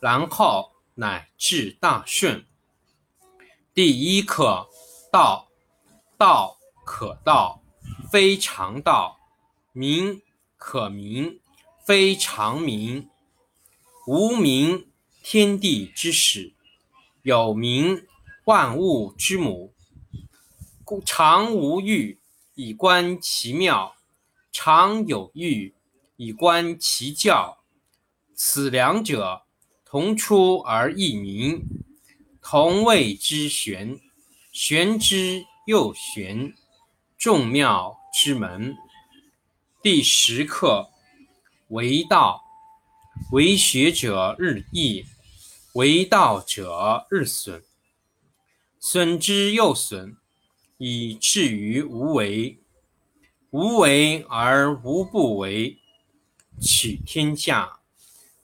然后乃至大顺。第一课：道，道可道，非常道；名可名，非常名。无名，天地之始；有名，万物之母。故常无欲，以观其妙；常有欲，以观其教。此两者，同出而异名，同谓之玄。玄之又玄，众妙之门。第十课：为道，为学者日益，为道者日损，损之又损，以至于无为。无为而无不为，取天下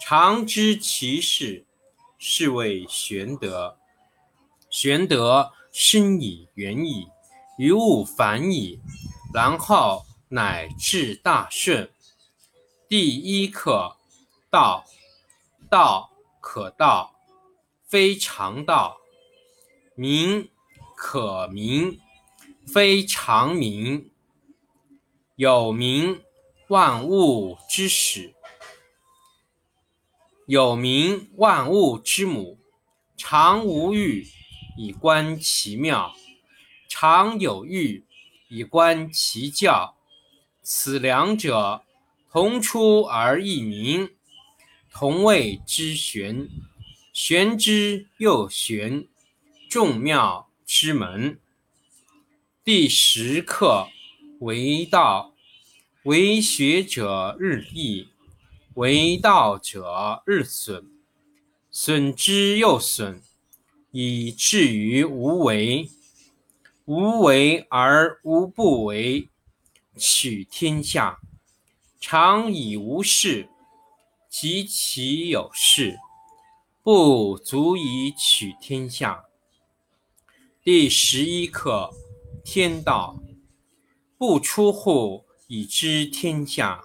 常知其事，是谓玄德。玄德深以，远矣，于物反矣，然后乃至大顺。第一课：道。道可道，非常道；名可名，非常名。有名，万物之始。有名万物之母，常无欲，以观其妙；常有欲，以观其教。此两者，同出而异名，同谓之玄。玄之又玄，众妙之门。第十课：为道，为学者日益。为道者日损，损之又损，以至于无为。无为而无不为，取天下常以无事，及其有事，不足以取天下。第十一课：天道。不出户，以知天下。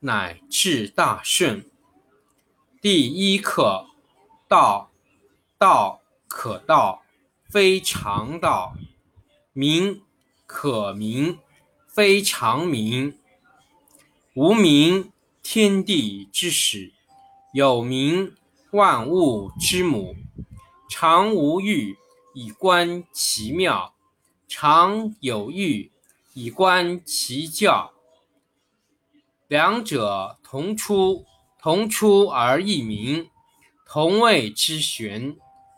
乃至大顺。第一课，道。道可道，非常道。名可名，非常名。无名，天地之始；有名，万物之母。常无欲，以观其妙；常有欲，以观其教。两者同出，同出而异名，同谓之玄。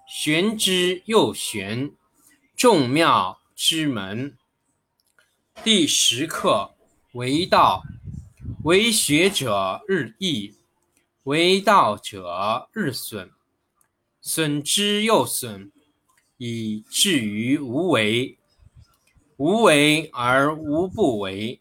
玄之又玄，众妙。之门。第十课为道，为学者日益，为道者日损，损之又损，以至于无为。无为而无不为。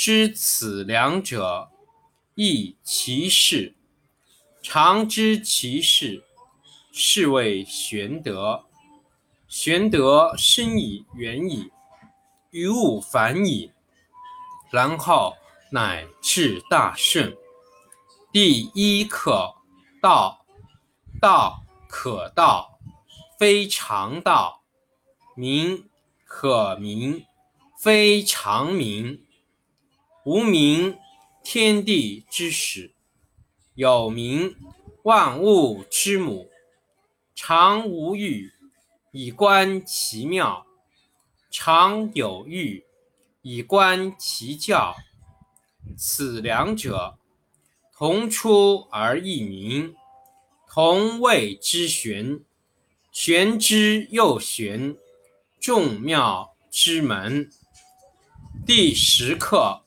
知此两者，亦其事。常知其事。是谓玄德。玄德深矣，远矣，于物反矣，然后乃至大顺。第一课：道。道可道，非常道；名可名，非常名。无名，天地之始；有名，万物之母。常无欲，以观其妙；常有欲，以观其教。此两者，同出而异名，同谓之玄。玄之又玄，众妙之门。第十课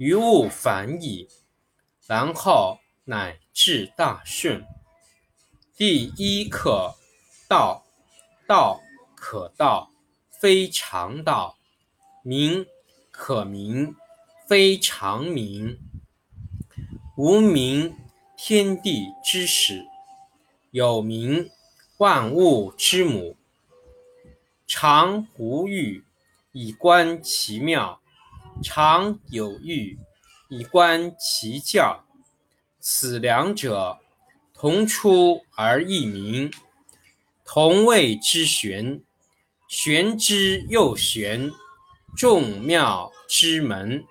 于物反矣，然后乃至大顺。第一课，道。道可道，非常道；名可名，非常名。无名，天地之始；有名，万物之母。常无欲，以观其妙；常有欲，以观其教。此两者，同出而异名。同谓之玄，玄之又玄，众妙之门。